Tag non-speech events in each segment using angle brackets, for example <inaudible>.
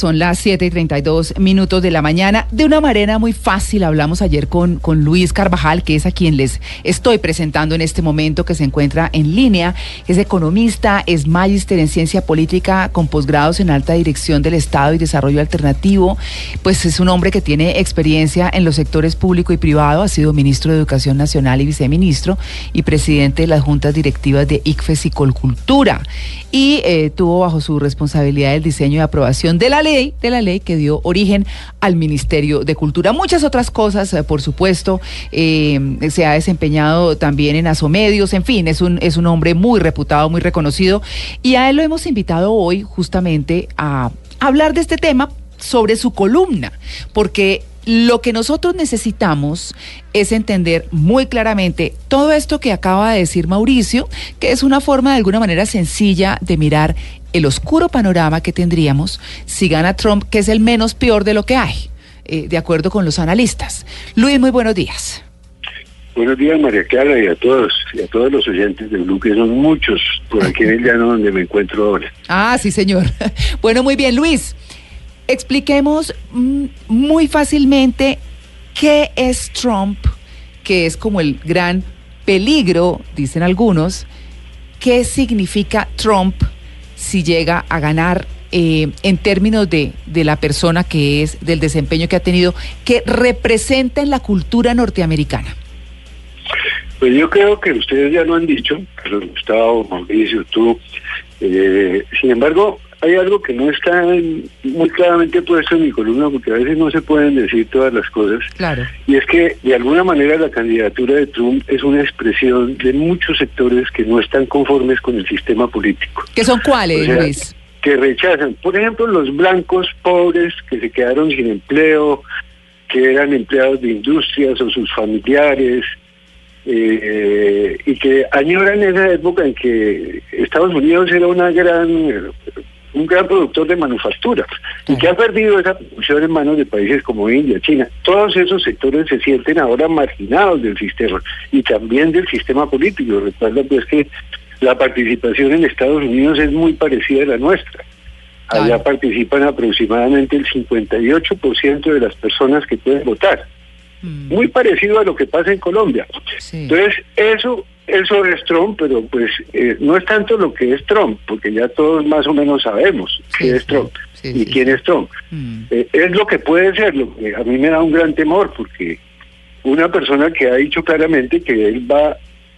Son las 7 y 32 minutos de la mañana. De una manera muy fácil, hablamos ayer con, con Luis Carvajal, que es a quien les estoy presentando en este momento, que se encuentra en línea. Es economista, es magíster en ciencia política con posgrados en alta dirección del Estado y desarrollo alternativo. Pues es un hombre que tiene experiencia en los sectores público y privado. Ha sido ministro de Educación Nacional y viceministro y presidente de las juntas directivas de ICFES y Colcultura. Y eh, tuvo bajo su responsabilidad el diseño y aprobación de la ley de la ley que dio origen al Ministerio de Cultura. Muchas otras cosas, eh, por supuesto, eh, se ha desempeñado también en Asomedios, en fin, es un, es un hombre muy reputado, muy reconocido, y a él lo hemos invitado hoy justamente a hablar de este tema sobre su columna, porque lo que nosotros necesitamos es entender muy claramente todo esto que acaba de decir Mauricio, que es una forma de alguna manera sencilla de mirar el oscuro panorama que tendríamos si gana Trump, que es el menos peor de lo que hay, eh, de acuerdo con los analistas. Luis, muy buenos días. Buenos días, María Clara, y a todos, y a todos los oyentes de Blue, que son muchos por aquí en el llano donde me encuentro ahora. Ah, sí, señor. <laughs> Bueno, muy bien, Luis. Expliquemos mm, muy fácilmente qué es Trump, que es como el gran peligro, dicen algunos, qué significa Trump si llega a ganar eh, en términos de, de, la persona que es, del desempeño que ha tenido, que representa en la cultura norteamericana? Pues yo creo que ustedes ya lo han dicho, Carlos Gustavo, Mauricio, tú. Eh, sin embargo, hay algo que no está muy claramente puesto en mi columna, porque a veces no se pueden decir todas las cosas. Claro. Y es que, de alguna manera, la candidatura de Trump es una expresión de muchos sectores que no están conformes con el sistema político. ¿Qué son cuáles, Luis? Que rechazan, por ejemplo, los blancos pobres que se quedaron sin empleo, que eran empleados de industrias o sus familiares, eh, y que añoran esa época en que Estados Unidos era una gran un gran productor de manufactura y que ha perdido esa producción en manos de países como India, China. Todos esos sectores se sienten ahora marginados del sistema y también del sistema político. Recuerda pues que la participación en Estados Unidos es muy parecida a la nuestra. Allá participan aproximadamente el 58% de las personas que pueden votar. Mm. Muy parecido a lo que pasa en Colombia. Entonces, eso eso es Trump, pero pues eh, no es tanto lo que es Trump, porque ya todos más o menos sabemos qué es Trump y quién es Trump. Mm. Eh, es lo que puede ser, lo que a mí me da un gran temor, porque una persona que ha dicho claramente que él va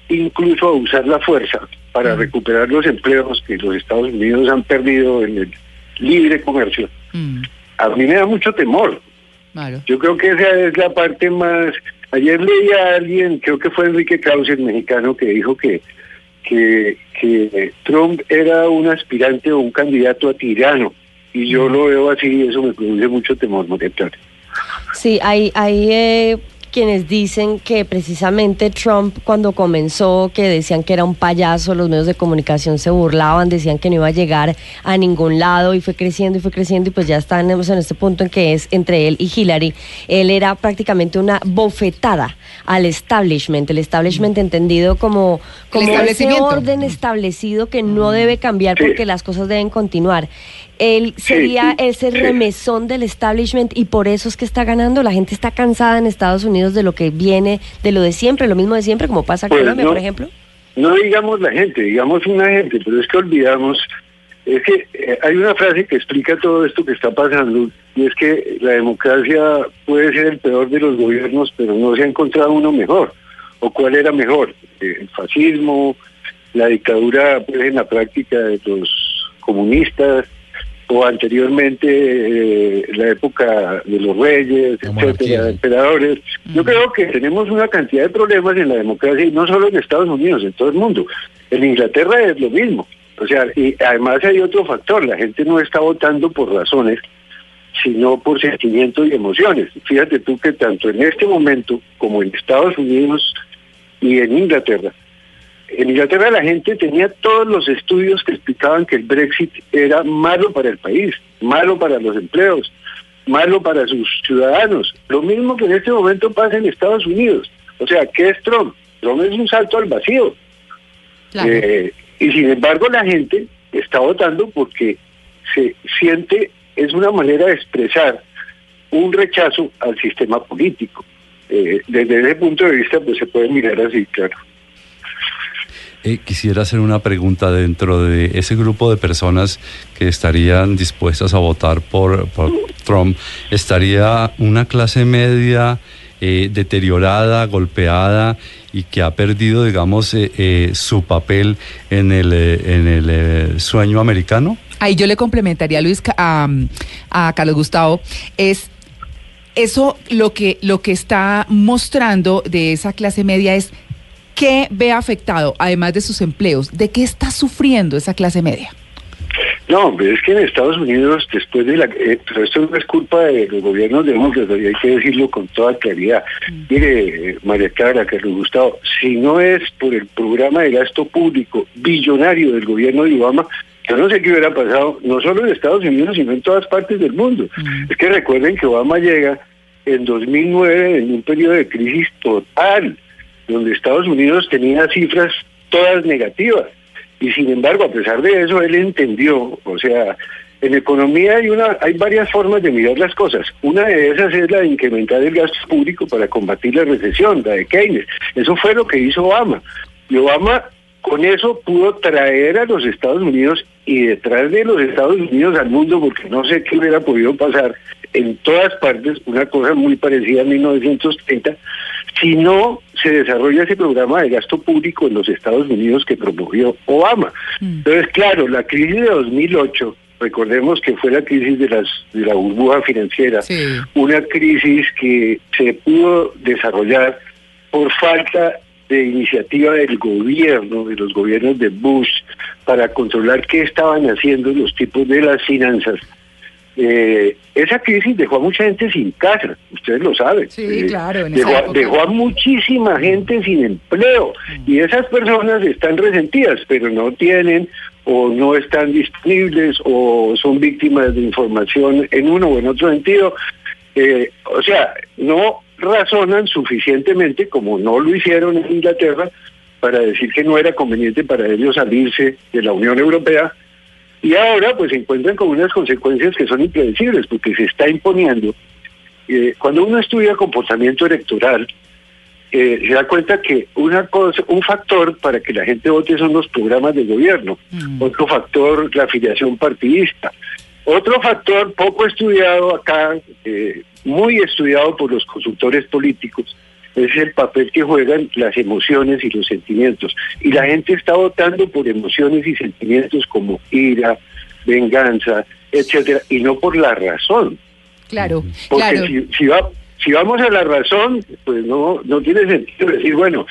incluso a usar la fuerza para mm. recuperar los empleos que los Estados Unidos han perdido en el libre comercio, mm. a mí me da mucho temor. Yo creo que esa es la parte más Ayer leí a alguien, creo que fue Enrique Krause, el mexicano, que dijo que, que, Trump era un aspirante o un candidato a tirano. Y yo lo veo así y eso me produce mucho temor, monetario. Sí, hay, hay eh, quienes dicen que precisamente Trump cuando comenzó, que decían que era un payaso, los medios de comunicación se burlaban, decían que no iba a llegar a ningún lado y fue creciendo y fue creciendo y pues ya estamos en este punto en que es entre él y Hillary. Él era prácticamente una bofetada al establishment, el establishment entendido como, como ese orden establecido que no debe cambiar porque las cosas deben continuar él sería ese remesón del establishment y por eso es que está ganando. La gente está cansada en Estados Unidos de lo que viene, de lo de siempre, lo mismo de siempre, como pasa en pues Colombia, por ejemplo. No digamos la gente, digamos una gente, pero es que olvidamos, es que eh, hay una frase que explica todo esto que está pasando, y es que la democracia puede ser el peor de los gobiernos, pero no se ha encontrado uno mejor. ¿O cuál era mejor? Eh, el fascismo, la dictadura pues, en la práctica de los comunistas, o anteriormente eh, la época de los reyes, etcétera, emperadores. Yo creo que tenemos una cantidad de problemas en la democracia y no solo en Estados Unidos, en todo el mundo. En Inglaterra es lo mismo. O sea, y además hay otro factor, la gente no está votando por razones, sino por sentimientos y emociones. Fíjate tú que tanto en este momento como en Estados Unidos y en Inglaterra, en Inglaterra la gente tenía todos los estudios que explicaban que el Brexit era malo para el país, malo para los empleos, malo para sus ciudadanos. Lo mismo que en este momento pasa en Estados Unidos. O sea, ¿qué es Trump? Trump es un salto al vacío. Eh, y sin embargo la gente está votando porque se siente es una manera de expresar un rechazo al sistema político. Eh, desde ese punto de vista, pues se puede mirar así, claro. Eh, quisiera hacer una pregunta dentro de ese grupo de personas que estarían dispuestas a votar por, Trump. ¿Estaría una clase media eh, deteriorada, golpeada y que ha perdido, digamos, su papel en el, en el sueño americano? Ahí yo le complementaría Luis a, a Carlos Gustavo. Es eso lo que, lo que está mostrando de esa clase media es qué ve afectado, además de sus empleos, de qué está sufriendo esa clase media. No, es que en Estados Unidos, después de la... Eh, pero esto no es culpa de los gobiernos demócratas, y hay que decirlo con toda claridad. Mm. Mire, María Clara, Carlos Gustavo, si no es por el programa de gasto público billonario del gobierno de Obama, yo no sé qué hubiera pasado, no solo en Estados Unidos, sino en todas partes del mundo. Mm. Es que recuerden que Obama llega en 2009 en un periodo de crisis total, donde Estados Unidos tenía cifras todas negativas. Y sin embargo, a pesar de eso, él entendió, o sea, en economía hay una hay varias formas de mirar las cosas. Una de esas es la de incrementar el gasto público para combatir la recesión, la de Keynes. Eso fue lo que hizo Obama. Y Obama con eso pudo traer a los Estados Unidos y detrás de los Estados Unidos al mundo, porque no sé qué hubiera podido pasar en todas partes, una cosa muy parecida a 1930, si no se desarrolla ese programa de gasto público en los Estados Unidos que promovió Obama. Mm. Entonces, claro, la crisis de 2008 recordemos que fue la crisis de las de la burbuja financiera, una crisis que se pudo desarrollar por falta de iniciativa del gobierno, de los gobiernos de Bush, para controlar qué estaban haciendo los tipos de las finanzas. Eh, esa crisis dejó a mucha gente sin casa, ustedes lo saben. Sí, eh, claro. dejó, a muchísima gente sin empleo mm. y esas personas están resentidas, pero no tienen o no están disponibles o son víctimas de información en uno o en otro sentido. Eh, o sea, no razonan suficientemente, como no lo hicieron en Inglaterra, para decir que no era conveniente para ellos salirse de la Unión Europea. Y ahora pues se encuentran con unas consecuencias que son impredecibles, porque se está imponiendo. Eh, cuando uno estudia comportamiento electoral, eh, se da cuenta que una cosa, un factor para que la gente vote son los programas de gobierno, mm. otro factor la afiliación partidista, otro factor poco estudiado acá, eh, muy estudiado por los consultores políticos, es el papel que juegan las emociones y los sentimientos. Y la gente está votando por emociones y sentimientos como ira, venganza, etcétera, y no por la razón. Claro, Porque Si, va, si vamos a la razón, pues no, no tiene sentido decir, bueno,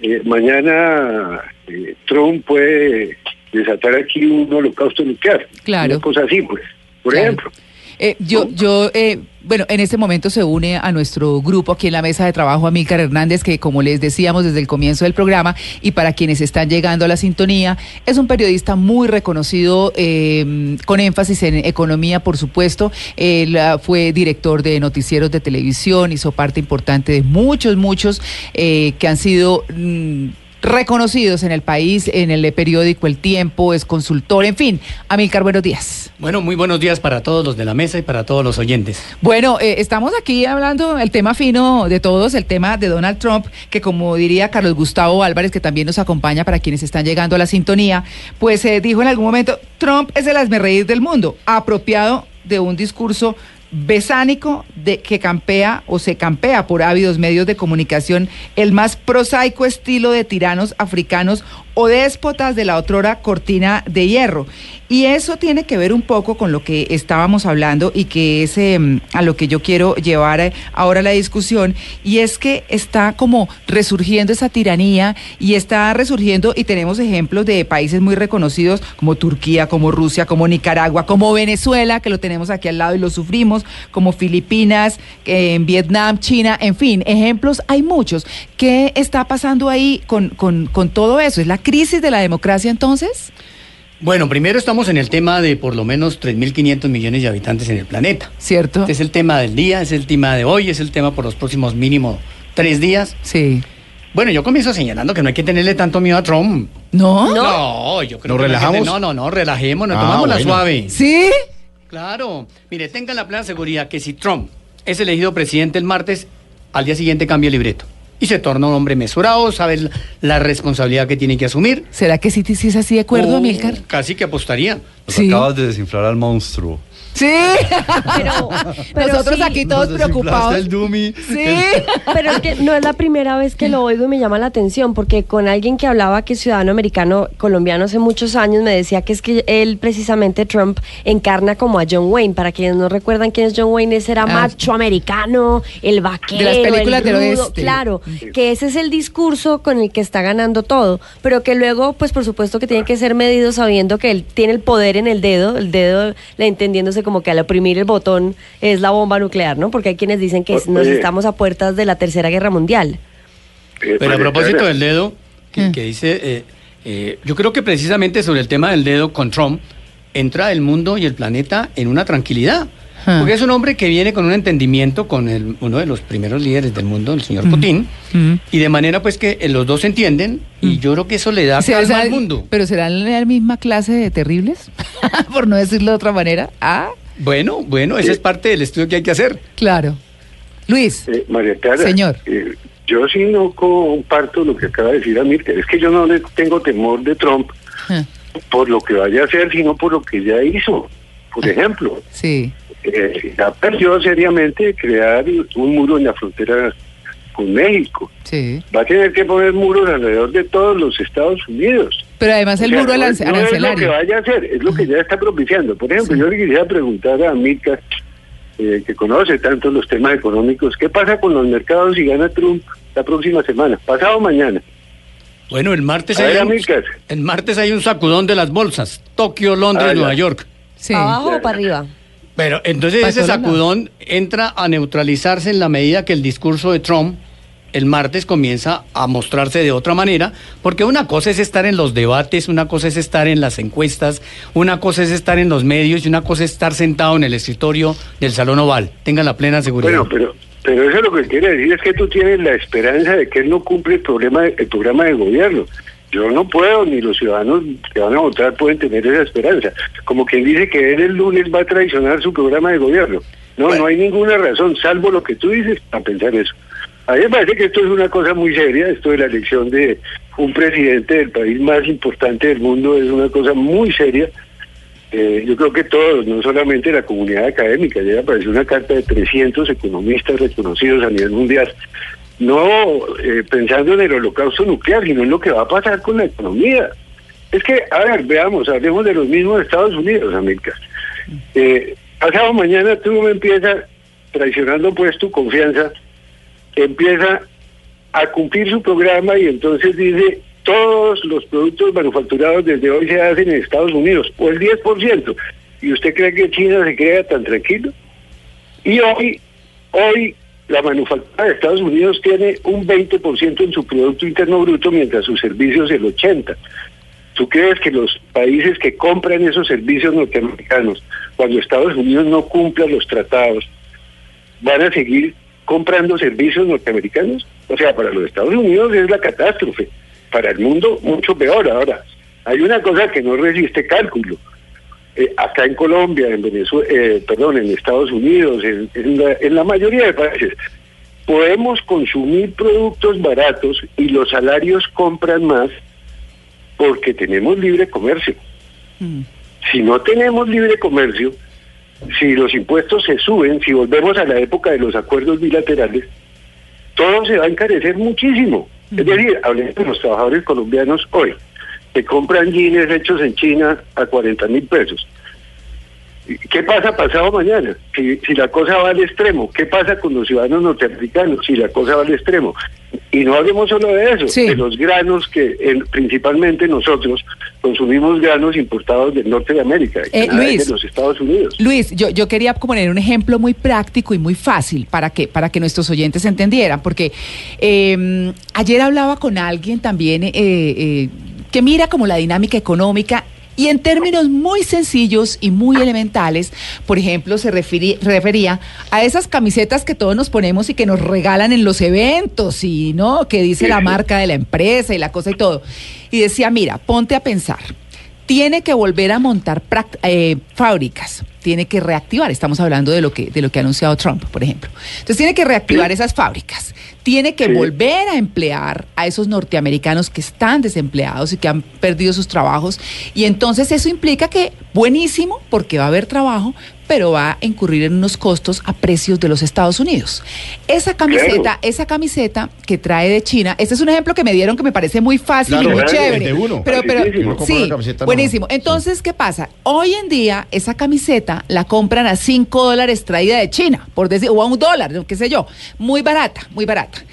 eh, mañana eh, Trump puede desatar aquí un holocausto nuclear. Claro. Una cosa así, pues, por ejemplo. Eh, yo, yo eh, bueno, en este momento se une a nuestro grupo aquí en la mesa de trabajo Amílcar Hernández, que como les decíamos desde el comienzo del programa, y para quienes están llegando a la sintonía, es un periodista muy reconocido, eh, con énfasis en economía, por supuesto. Él ah, fue director de noticieros de televisión, hizo parte importante de muchos, muchos que han sido... Mm, reconocidos en el país, en el periódico El Tiempo, es consultor, en fin. Amilcar, buenos días. Bueno, muy buenos días para todos los de la mesa y para todos los oyentes. Bueno, eh, estamos aquí hablando el tema fino de todos, el tema de Donald Trump, que como diría Carlos Gustavo Álvarez, que también nos acompaña para quienes están llegando a la sintonía, pues eh, dijo en algún momento, Trump es el asmerreír del mundo, apropiado de un discurso besánico de que campea o se campea por ávidos medios de comunicación el más prosaico estilo de tiranos africanos o déspotas de la otrora cortina de hierro. Y eso tiene que ver un poco con lo que estábamos hablando y que es em, a lo que yo quiero llevar eh, ahora la discusión, y es que está como resurgiendo esa tiranía y está resurgiendo y tenemos ejemplos de países muy reconocidos como Turquía, como Rusia, como Nicaragua, como Venezuela, que lo tenemos aquí al lado y lo sufrimos, como Filipinas, en Vietnam, China, en fin, ejemplos hay muchos. ¿Qué está pasando ahí con, con, con todo eso? ¿Es la crisis de la democracia entonces? Bueno, primero estamos en el tema de por lo menos 3.500 millones de habitantes en el planeta. ¿Cierto? Este es el tema del día, es el tema de hoy, es el tema por los próximos mínimo tres días. Sí. Bueno, yo comienzo señalando que no hay que tenerle tanto miedo a Trump. ¿No? No, yo creo ¿Nos relajamos? no, no, no, relajemos, nos ah, tomamos la suave. ¿Sí? Claro, mire, tengan la plena seguridad que si Trump es elegido presidente el martes, al día siguiente cambia el libreto. Y se torna un hombre mesurado, sabe la responsabilidad que tiene que asumir. ¿Será que sí, sí es así de acuerdo, Oh, Amilcar? Casi que apostaría. Nos Sí. acabas de desinflar al monstruo. Sí. Pero, <laughs> pero Nosotros sí, aquí todos Nos preocupados. el dummy. Sí. Pero es que no es la primera vez que lo oigo y me llama la atención, porque con alguien que hablaba que es ciudadano americano colombiano hace muchos años me decía que es que él precisamente Trump encarna como a John Wayne. Para quienes no recuerdan quién es John Wayne, ese era Ah. macho americano, el vaquero, De las películas del oeste. claro, que ese es el discurso con el que está ganando todo, pero que luego, pues por supuesto que tiene que ser medido sabiendo que él tiene el poder en el dedo, el dedo le entendiéndose como que al oprimir el botón es la bomba nuclear, ¿no? Porque hay quienes dicen que nos Oye. estamos a puertas de la Tercera Guerra Mundial. Eh, Pero a María propósito Clara, del dedo, que, Mm. que dice, eh, eh, yo creo que precisamente sobre el tema del dedo con Trump, entra el mundo y el planeta en una tranquilidad. Ah. Porque es un hombre que viene con un entendimiento con el- uno de los primeros líderes del mundo, el señor Mm. Putin, Mm. y de manera pues que eh, los dos se entienden y yo creo que eso le da ¿Será- calma será- al mundo. ¿Pero serán la misma clase de terribles? <laughs> Por no decirlo de otra manera. Ah, Bueno, bueno, ese es parte del estudio que hay que hacer. claro. Luis. eh, María Clara, Señor. eh, yo sí no comparto lo que acaba de decir Amílcar. Es que yo no le tengo temor de Trump Ah, por lo que vaya a hacer, sino por lo que ya hizo. Por ejemplo, Sí. Eh, ya perdió seriamente crear un muro en la frontera con México. Sí. Va a tener que poner muros alrededor de todos los Estados Unidos. Pero además el O sea, muro no es- no es lo que vaya a hacer, es lo que ya está propiciando. Por ejemplo, Sí. yo le quisiera preguntar a Milka, eh, que conoce tanto los temas económicos, ¿qué pasa con los mercados si gana Trump la próxima semana? Pasado mañana. Bueno, el martes, A hay ver, un, el martes hay un sacudón de las bolsas. Tokio, Londres, Ah. Nueva York. Sí. ¿Para abajo o para arriba? Pero entonces ese sacudón entra a neutralizarse en la medida que el discurso de Trump el martes comienza a mostrarse de otra manera, porque una cosa es estar en los debates, una cosa es estar en las encuestas, una cosa es estar en los medios y una cosa es estar sentado en el escritorio del Salón Oval. Tengan la plena seguridad. Bueno, pero pero eso lo que quiere decir es que tú tienes la esperanza de que él no cumple el, problema, el programa de gobierno. Yo no puedo, ni los ciudadanos que van a votar pueden tener esa esperanza. Como quien dice que él el lunes va a traicionar su programa de gobierno. No, Bueno. no hay ninguna razón, salvo lo que tú dices, para pensar eso. A mí me parece que esto es una cosa muy seria, esto de la elección de un presidente del país más importante del mundo es una cosa muy seria. Eh, yo creo que todos, no solamente la comunidad académica, ya apareció una carta de 300 economistas reconocidos a nivel mundial, no eh, pensando en el holocausto nuclear, sino en lo que va a pasar con la economía. Es que, a ver, veamos, hablemos de los mismos Estados Unidos, América. Eh, pasado mañana tú me empiezas, traicionando pues tu confianza, empieza a cumplir su programa y entonces dice todos los productos manufacturados desde hoy se hacen en Estados Unidos, o el 10%. ¿Y usted cree que China se queda tan tranquilo? Y hoy, hoy la manufactura de Estados Unidos tiene un 20% en su Producto Interno Bruto, mientras sus servicios el 80%. ¿Tú crees que los países que compran esos servicios norteamericanos, cuando Estados Unidos no cumpla los tratados, van a seguir comprando servicios norteamericanos? O sea, para los Estados Unidos es la catástrofe, para el mundo mucho peor. Ahora, hay una cosa que no resiste cálculo. Eh, acá en Colombia, en Venezuela, eh, perdón, en Estados Unidos, en, en la, en la mayoría de países, podemos consumir productos baratos y los salarios compran más porque tenemos libre comercio. Mm. Si no tenemos libre comercio, si los impuestos se suben, si volvemos a la época de los acuerdos bilaterales, todo se va a encarecer muchísimo. Es decir, hablemos de los trabajadores colombianos hoy, que compran jeans hechos en China a 40 mil pesos. ¿Qué pasa pasado mañana? Si, si la cosa va al extremo, ¿qué pasa con los ciudadanos norteamericanos si la cosa va al extremo? Y no hablemos solo de eso, Sí. de los granos que el- principalmente nosotros consumimos granos importados del norte de América, de Eh, Canadá y Luis. de los Estados Unidos. Luis, yo, yo quería poner un ejemplo muy práctico y muy fácil para que, para que nuestros oyentes entendieran, porque eh, ayer hablaba con alguien también eh, eh, que mira como la dinámica económica y en términos muy sencillos y muy elementales, por ejemplo, se refería a esas camisetas que todos nos ponemos y que nos regalan en los eventos y no, que dice la marca de la empresa y la cosa y todo. Y decía, mira, ponte a pensar tiene que volver a montar eh, fábricas, tiene que reactivar, estamos hablando de lo que de lo que ha anunciado Trump, por ejemplo. Entonces tiene que reactivar esas fábricas, tiene que volver a emplear a esos norteamericanos que están desempleados y que han perdido sus trabajos y entonces eso implica que buenísimo porque va a haber trabajo, pero va a incurrir en unos costos a precios de los Estados Unidos. Esa camiseta, esa camiseta que trae de China, este es un ejemplo que me dieron que me parece muy fácil y muy chévere. Pero, pero, sí, buenísimo. Entonces, ¿qué pasa? Hoy en día esa camiseta la compran a 5 dólares traída de China, por decir, o a un dólar, qué sé yo. Muy barata, muy barata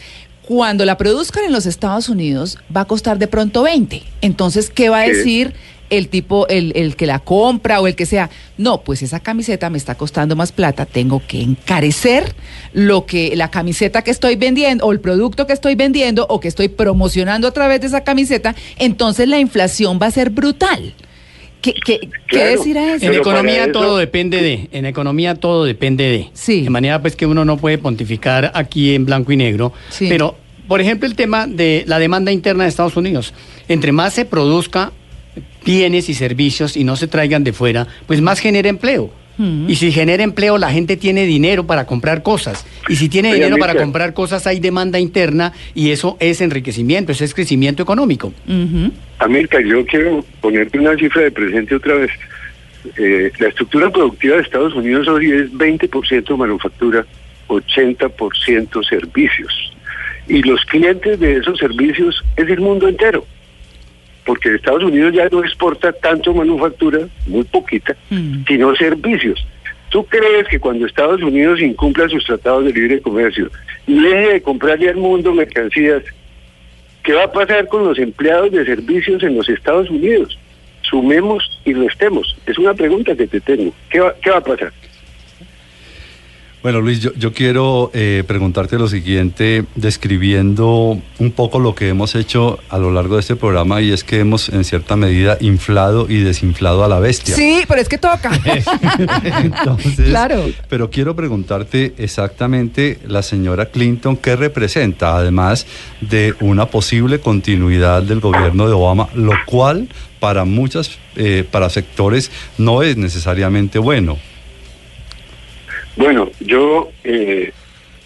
cuando la produzcan en los Estados Unidos va a costar de pronto 20. Entonces, ¿qué va a decir el tipo, el, el, que la compra o el que sea. No, pues esa camiseta me está costando más plata, tengo que encarecer lo que la camiseta que estoy vendiendo o el producto que estoy vendiendo o que estoy promocionando a través de esa camiseta, entonces la inflación va a ser brutal. ¿Qué, qué, decir a eso? En economía todo depende de, en economía todo depende de. Sí. De manera pues que uno no puede pontificar aquí en blanco y negro, sí. pero por ejemplo el tema de la demanda interna de Estados Unidos, entre más se produzca bienes y servicios y no se traigan de fuera, pues más genera empleo. Mm. Y si genera empleo, la gente tiene dinero para comprar cosas. Y si tiene dinero para comprar cosas, hay demanda interna y eso es enriquecimiento, eso es crecimiento económico. Uh yo quiero ponerte una cifra de presente otra vez. Eh, la estructura productiva de Estados Unidos hoy es 20% manufactura, 80% servicios. Y los clientes de esos servicios es el mundo entero porque Estados Unidos ya no exporta tanto manufactura, muy poquita, mm. sino servicios. ¿Tú crees que cuando Estados Unidos incumpla sus tratados de libre comercio y deje de comprarle al mundo mercancías, qué va a pasar con los empleados de servicios en los Estados Unidos? Sumemos y restemos. Es una pregunta que te tengo. ¿Qué va, qué va a pasar? Bueno, Luis, yo, quiero eh, preguntarte lo siguiente, describiendo un poco lo que hemos hecho a lo largo de este programa y es que hemos en cierta medida inflado y desinflado a la bestia. Sí, pero es que toca. <laughs> Entonces, claro. Pero quiero preguntarte exactamente la señora Clinton qué representa, además de una posible continuidad del gobierno de Obama, lo cual para muchas, eh, para sectores no es necesariamente bueno. Bueno, yo eh,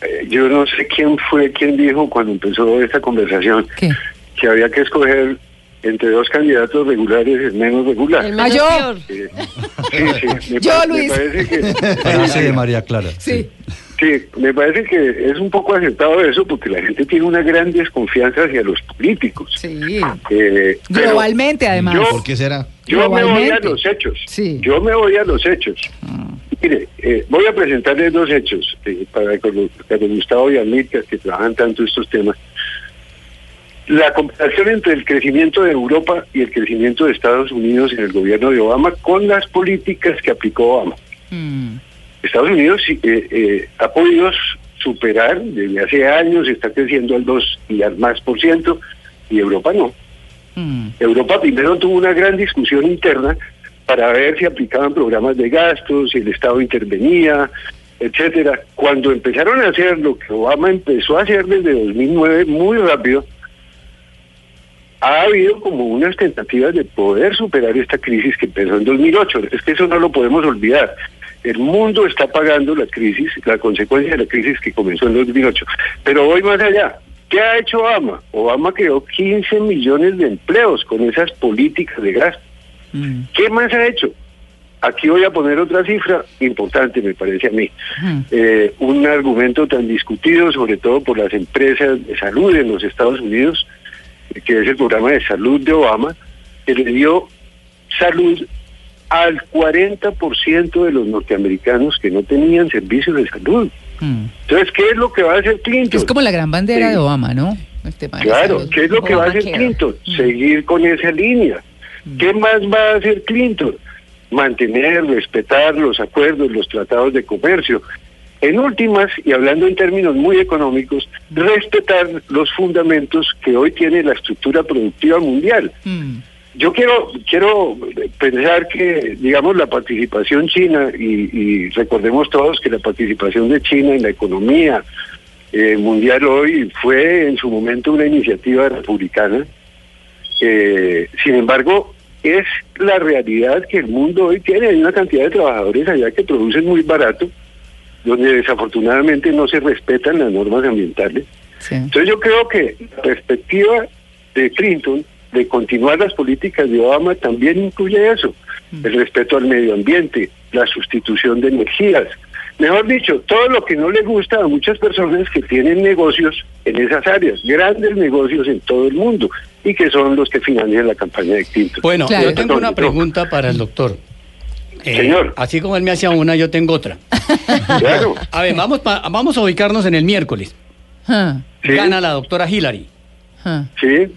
eh, yo no sé quién fue quien dijo cuando empezó esta conversación que había que escoger entre dos candidatos regulares el menos regular. El ah, yo. sí, sí. Me yo, Luis. parece que, de María Clara. Sí. sí. Me parece que es un poco acertado eso porque la gente tiene una gran desconfianza hacia los políticos. Sí. Eh, Globalmente, además. ¿Por qué será? Yo me voy a los hechos. Sí. Yo me voy a los hechos. Ah. Mire, eh, voy a presentarles dos hechos eh, para que Gustavo y Amílcar, que trabajan tanto estos temas. La comparación entre el crecimiento de Europa y el crecimiento de Estados Unidos en el gobierno de Obama con las políticas que aplicó Obama. Mm. Estados Unidos eh, ha podido superar desde hace años, está creciendo al 2 y al más por ciento, y Europa no. Mm. Europa primero tuvo una gran discusión interna para ver si aplicaban programas de gastos, si el Estado intervenía, etcétera. Cuando empezaron a hacer lo que Obama empezó a hacer desde 2009 muy rápido, ha habido como unas tentativas de poder superar esta crisis que empezó en 2008. Es que eso no lo podemos olvidar. El mundo está pagando la crisis, la consecuencia de la crisis que comenzó en 2008. Pero voy más allá. ¿Qué ha hecho Obama? Obama creó 15 millones de empleos con esas políticas de gasto. Mm. ¿Qué más ha hecho? Aquí voy a poner otra cifra importante, me parece a mí. Eh, un argumento tan discutido, sobre todo por las empresas de salud en los Estados Unidos, que es el programa de salud de Obama, que le dio salud al 40% de los norteamericanos que no tenían servicios de salud. Mm. Entonces, ¿qué es lo que va a hacer Clinton? Es como la gran bandera de Obama, ¿no? claro, ¿qué es lo que va a hacer Clinton? Mm. Seguir con esa línea. ¿Qué más va a hacer Clinton? Mantener, respetar los acuerdos, los tratados de comercio. En últimas, y hablando en términos muy económicos, respetar los fundamentos que hoy tiene la estructura productiva mundial. Mm. Yo quiero quiero pensar que, digamos, la participación china, y, recordemos todos que la participación de China en la economía eh, mundial hoy fue en su momento una iniciativa republicana, eh, sin embargo, es la realidad que el mundo hoy tiene. Hay una cantidad de trabajadores allá que producen muy barato, donde desafortunadamente no se respetan las normas ambientales. Sí. Entonces yo creo que la perspectiva de Clinton de continuar las políticas de Obama también incluye eso, el respeto al medio ambiente, la sustitución de energías. Mejor dicho, todo lo que no le gusta a muchas personas que tienen negocios en esas áreas, grandes negocios en todo el mundo, y que son los que financian la campaña de Clinton. Bueno, Claro. yo tengo una pregunta para el doctor. Eh, Señor. Así como él me hacía una, yo tengo otra. <laughs> Claro. A ver, vamos, pa- vamos a ubicarnos en el miércoles. Ah, Sí. Gana la doctora Hillary. ah. Sí.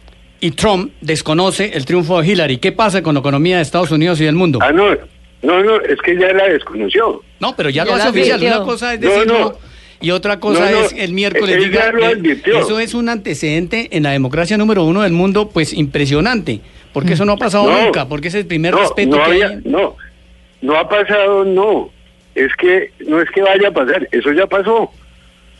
Y Trump desconoce el triunfo de Hillary. ¿Qué pasa con la economía de Estados Unidos y del mundo? Ah, no, no, no, es que ya la desconoció. No, pero ya, Ya lo hace oficial. advirtió. Una cosa es decirlo no. y otra cosa No, no. es el miércoles Él diga. ya lo eh, advirtió. Eso es un antecedente en la democracia número uno del mundo, pues impresionante. Porque eso no ha pasado No. nunca, porque es el primer no, respeto no que había- hay. no, no ha pasado, no. Es que no es que vaya a pasar, eso ya pasó.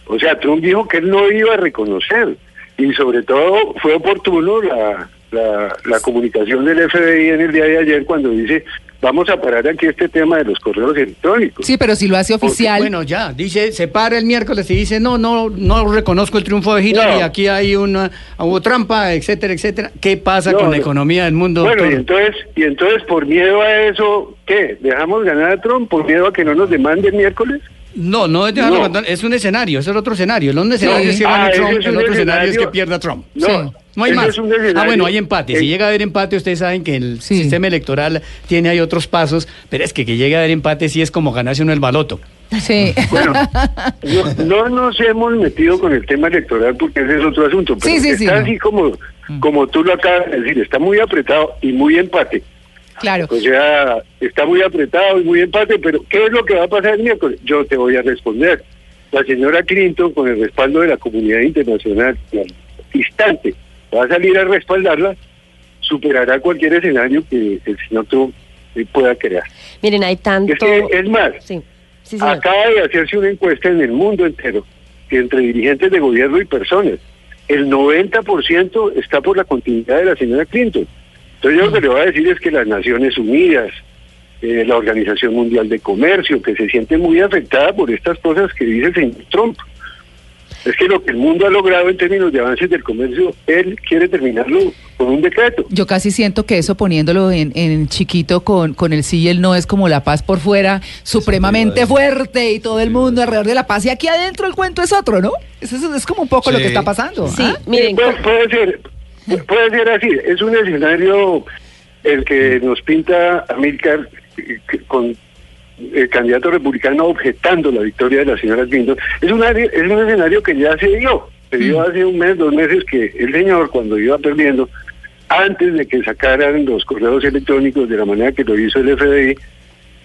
O sea, Trump dijo que él no iba a reconocer y sobre todo fue oportuno la, la, la comunicación del FBI en el día de ayer cuando dice vamos a parar aquí este tema de los correos electrónicos. Sí, pero si lo hace oficial. Bueno, ya, dice, se para el miércoles y dice, no, no, no reconozco el triunfo de Hillary, No. aquí hay una, hubo trampa, etcétera, etcétera. ¿Qué pasa No, con la no. economía del mundo? Bueno, y entonces, y entonces por miedo a eso, ¿qué? ¿Dejamos ganar a Trump por miedo a que no nos demande el miércoles? No, no es dejarlo No. es un escenario, es el otro escenario. El un escenario Sí. es que gane Ah, ese Trump, es el otro escenario es que pierda Trump. No, Sí. No hay más. ah, bueno, hay empate. Si Eh, llega a haber empate, ustedes saben que el Sí. sistema electoral tiene ahí otros pasos, pero es que que llegue a haber empate sí es como ganarse uno el baloto. Sí. Bueno, <laughs> no, no nos hemos metido con el tema electoral porque ese es otro asunto, pero Sí, sí, sí, está no. así como, como tú lo acabas de decir, está muy apretado y muy empate. Claro. O sea, está muy apretado y muy empate, pero ¿qué es lo que va a pasar el miércoles? Yo te voy a responder. La señora Clinton, con el respaldo de la comunidad internacional, al instante, va a salir a respaldarla, superará cualquier escenario que el señor Trump eh, pueda crear. Miren, hay tanto... Es que, es más, Sí, sí. Acaba de hacerse una encuesta en el mundo entero, entre dirigentes de gobierno y personas, el 90% está por la continuidad de la señora Clinton. Entonces yo lo que le voy a decir es que las Naciones Unidas, eh, la Organización Mundial de Comercio, que se siente muy afectada por estas cosas que dice el señor Trump. Es que lo que el mundo ha logrado en términos de avances del comercio, él quiere terminarlo con un decreto. Yo casi siento que eso poniéndolo en, en chiquito con, con el sí y el no es como la paz por fuera, supremamente fuerte y todo el mundo alrededor de la paz. Y aquí adentro el cuento es otro, ¿no? Eso es, es como un poco lo que está pasando. Sí, ¿ah? miren, puede, puede ser, <laughs> puede ser así. Es un escenario el que nos pinta Amílcar eh, con el candidato republicano objetando la victoria de la señora Clinton. Es, una, es un escenario que ya se dio. Se dio hace un mes, dos meses que el señor, cuando iba perdiendo, antes de que sacaran los correos electrónicos de la manera que lo hizo el FBI,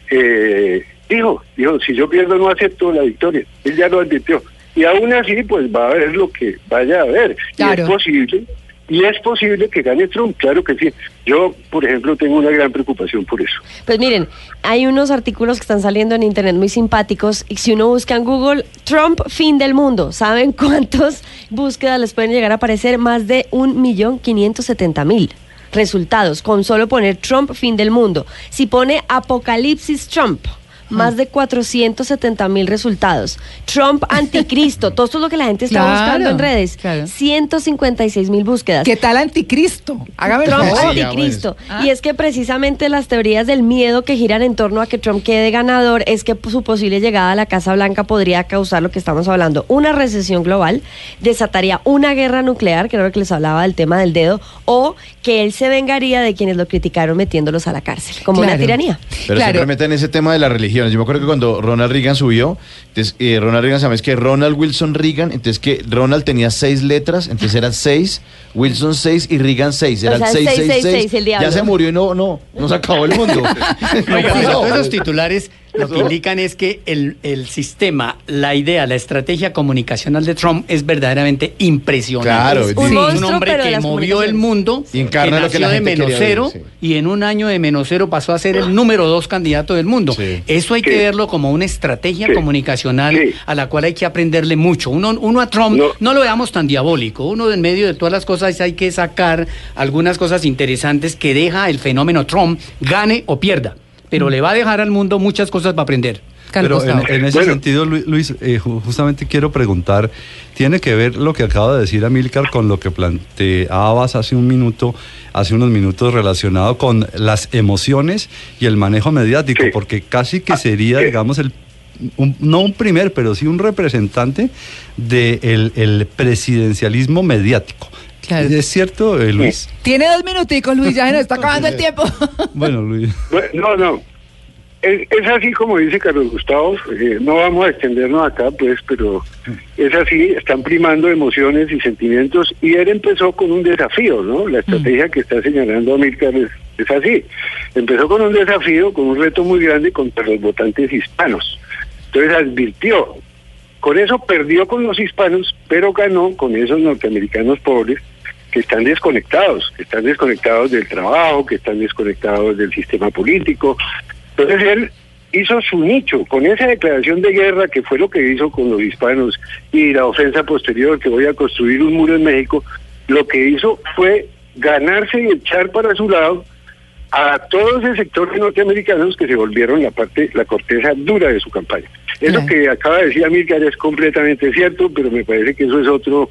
eh, dijo, dijo, si yo pierdo no acepto la victoria. Él ya lo advirtió. Y aún así, pues va a haber lo que vaya a haber. Y es posible, y es posible que gane Trump, claro que sí. Yo, por ejemplo, tengo una gran preocupación por eso. Pues miren, hay unos artículos que están saliendo en internet muy simpáticos y si uno busca en Google Trump fin del mundo, ¿saben <laughs> cuántas búsquedas les pueden llegar a aparecer? Más de un millón quinientos setenta mil resultados con solo poner Trump fin del mundo. Si pone Apocalipsis Trump, más de 470 mil resultados. Trump <laughs> anticristo, todo esto es lo que la gente está Claro, buscando en redes. claro. 156 mil búsquedas. ¿Qué tal anticristo? Hágame el Trump. Sí, anticristo. bueno. Y es que precisamente las teorías del miedo que giran en torno a que Trump quede ganador es que su posible llegada a la Casa Blanca podría causar lo que estamos hablando, una recesión global, desataría una guerra nuclear, que era lo que les hablaba del tema del dedo, o que él se vengaría de quienes lo criticaron metiéndolos a la cárcel, como una tiranía. Pero Claro. siempre meten ese tema de las Yo me acuerdo que cuando Ronald Reagan subió, entonces eh, Ronald Reagan, ¿sabes que Ronald Wilson Reagan, entonces que Ronald tenía seis letras, entonces eran seis, Wilson seis y Reagan seis. O Eran sea, seis, seis, seis, seis, seis. seis, el diablo. Ya se murió y no, no, no se acabó el mundo. <laughs> No Oiga, todos esos titulares lo que indican es que el, el sistema, la idea, la estrategia comunicacional de Trump es verdaderamente impresionante. Claro, Es un monstruo, un hombre que movió el mundo, Y encarna que lo que la nació de gente menos cero ver, sí. y en un año de menos cero pasó a ser el número dos candidato del mundo. Sí. Eso hay que verlo como una estrategia comunicacional a la cual hay que aprenderle mucho. Uno, uno a Trump no. No. lo veamos tan diabólico. Uno en medio de todas las cosas hay que sacar algunas cosas interesantes que deja el fenómeno Trump, gane o pierda. Pero le va a dejar al mundo muchas cosas para aprender. Pero en, ese Bueno. sentido, Lu- Luis, eh, ju- justamente quiero preguntar, ¿tiene que ver lo que acaba de decir Amílcar con lo que planteabas hace un minuto, hace unos minutos relacionado con las emociones y el manejo mediático? Sí. Porque casi que Ah, sería, digamos, el un- no un primer, pero sí un representante del el presidencialismo mediático. Claro. ¿Es cierto, eh, Luis? Tiene dos minuticos, Luis, ya se nos está <laughs> acabando el tiempo. <laughs> Bueno, Luis. Bueno, no, no. Es, es así como dice Carlos Gustavo, eh, no vamos a extendernos acá, pues, pero es así, están primando emociones y sentimientos, y él empezó con un desafío, ¿no? La estrategia que está señalando Amílcar es, es así. Empezó con un desafío, con un reto muy grande contra los votantes hispanos. Entonces advirtió, con eso perdió con los hispanos, pero ganó con esos norteamericanos pobres que están desconectados, que están desconectados del trabajo, que están desconectados del sistema político. Entonces él hizo su nicho con esa declaración de guerra que fue lo que hizo con los hispanos y la ofensa posterior que voy a construir un muro en México, lo que hizo fue ganarse y echar para su lado a todo ese sector de norteamericanos que se volvieron la parte, la corteza dura de su campaña. Eso Claro. que acaba de decir Amílcar es completamente cierto, pero me parece que eso es otro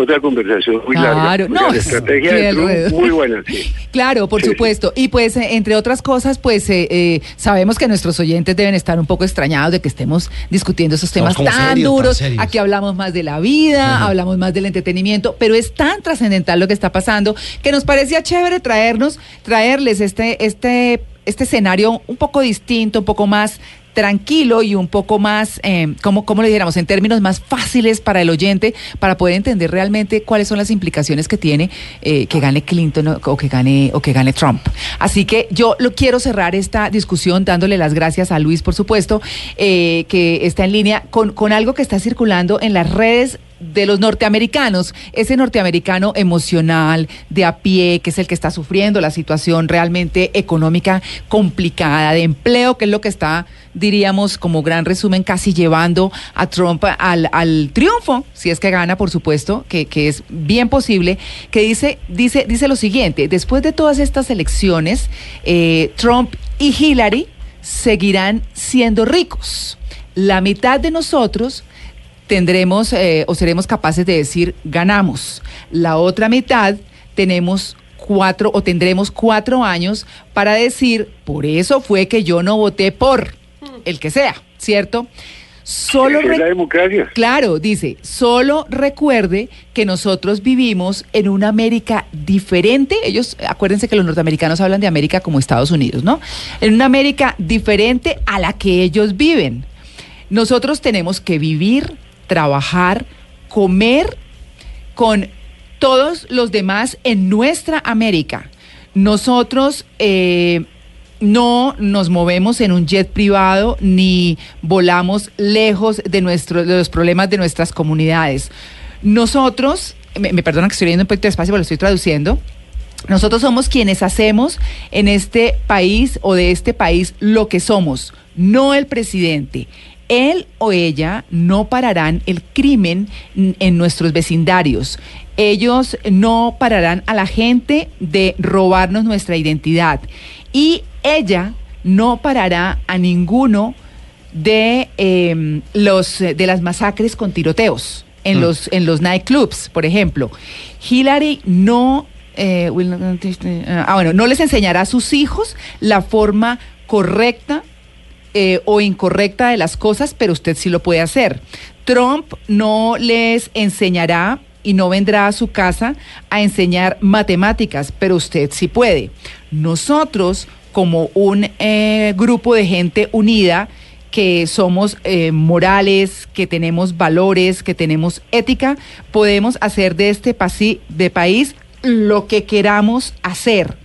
otra conversación muy larga. Claro, O sea, no, la estrategia de Trump muy buena, sí. <laughs> Claro, por Sí, sí. supuesto. Y pues, eh, entre otras cosas, pues eh, eh, sabemos que nuestros oyentes deben estar un poco extrañados de que estemos discutiendo esos temas tan duros. Aquí hablamos más de la vida, hablamos más del entretenimiento, pero es tan trascendental lo que está pasando que nos parecía chévere traernos, traerles este, este, este escenario un poco distinto, un poco más tranquilo y un poco más, eh, como, como le dijéramos, en términos más fáciles para el oyente, para poder entender realmente cuáles son las implicaciones que tiene eh, que gane Clinton o, que gane o que gane Trump. Así que yo lo quiero cerrar esta discusión dándole las gracias a Luis, por supuesto, eh, que está en línea con, con algo que está circulando en las redes de los norteamericanos, ese norteamericano emocional, de a pie, que es el que está sufriendo la situación realmente económica complicada, de empleo, que es lo que está, diríamos, como gran resumen, casi llevando a Trump al, al triunfo, si es que gana, por supuesto, que, que es bien posible, que dice, dice, dice lo siguiente, después de todas estas elecciones, eh, Trump y Hillary seguirán siendo ricos. La mitad de nosotros tendremos eh, o seremos capaces de decir ganamos. La otra mitad tenemos cuatro o tendremos cuatro años para decir por eso fue que yo no voté por el que sea, ¿cierto? Solo la democracia. Claro, dice, solo recuerde que nosotros vivimos en una América diferente. Ellos, acuérdense que los norteamericanos hablan de América como Estados Unidos, ¿no? En una América diferente a la que ellos viven. Nosotros tenemos que vivir, trabajar, comer con todos los demás en nuestra América. Nosotros eh, no nos movemos en un jet privado ni volamos lejos de, de los problemas de nuestras comunidades. Nosotros, me, perdonan que estoy leyendo un poquito despacio, pero lo estoy traduciendo. Nosotros somos quienes hacemos en este país o de este país lo que somos, no el presidente. Él o ella no pararán el crimen en nuestros vecindarios. Ellos no pararán a la gente de robarnos nuestra identidad. Y ella no parará a ninguno de em, los eh, de las masacres con tiroteos en Mm. los en los nightclubs, por ejemplo. Hillary no eh, not- ah, bueno, no les enseñará a sus hijos la forma correcta eh, o incorrecta de las cosas, pero usted sí lo puede hacer. Trump no les enseñará y no vendrá a su casa a enseñar matemáticas, pero usted sí puede. Nosotros, como un eh, grupo de gente unida, que somos eh, morales, que tenemos valores, que tenemos ética, podemos hacer de este de país lo que queramos hacer.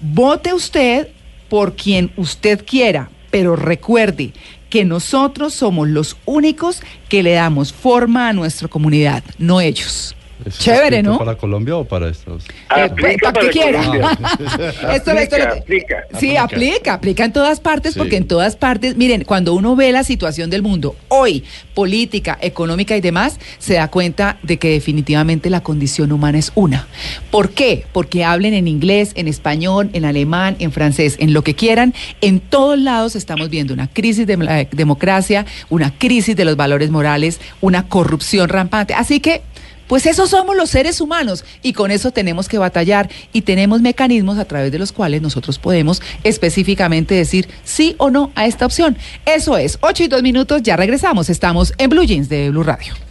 Vote usted por quien usted quiera, pero recuerde que nosotros somos los únicos que le damos forma a nuestra comunidad, no ellos. ¿Eso Chévere, ¿no? ¿Para Colombia o para Estados Unidos? Eh, pues, Aplica para que quiera. <laughs> Esto, esto- Aplica, aplica. Sí, aplica, aplica en todas partes, Sí. porque en todas partes, miren, cuando uno ve la situación del mundo hoy, política, económica y demás, se da cuenta de que definitivamente la condición humana es una. ¿Por qué? Porque hablen en inglés, en español, en alemán, en francés, en lo que quieran. En todos lados estamos viendo una crisis de la democracia, una crisis de los valores morales, una corrupción rampante. Así que pues esos somos los seres humanos y con eso tenemos que batallar y tenemos mecanismos a través de los cuales nosotros podemos específicamente decir sí o no a esta opción. Eso es, 8 y 2 minutos, ya regresamos, estamos en Blue Jeans de Blue Radio.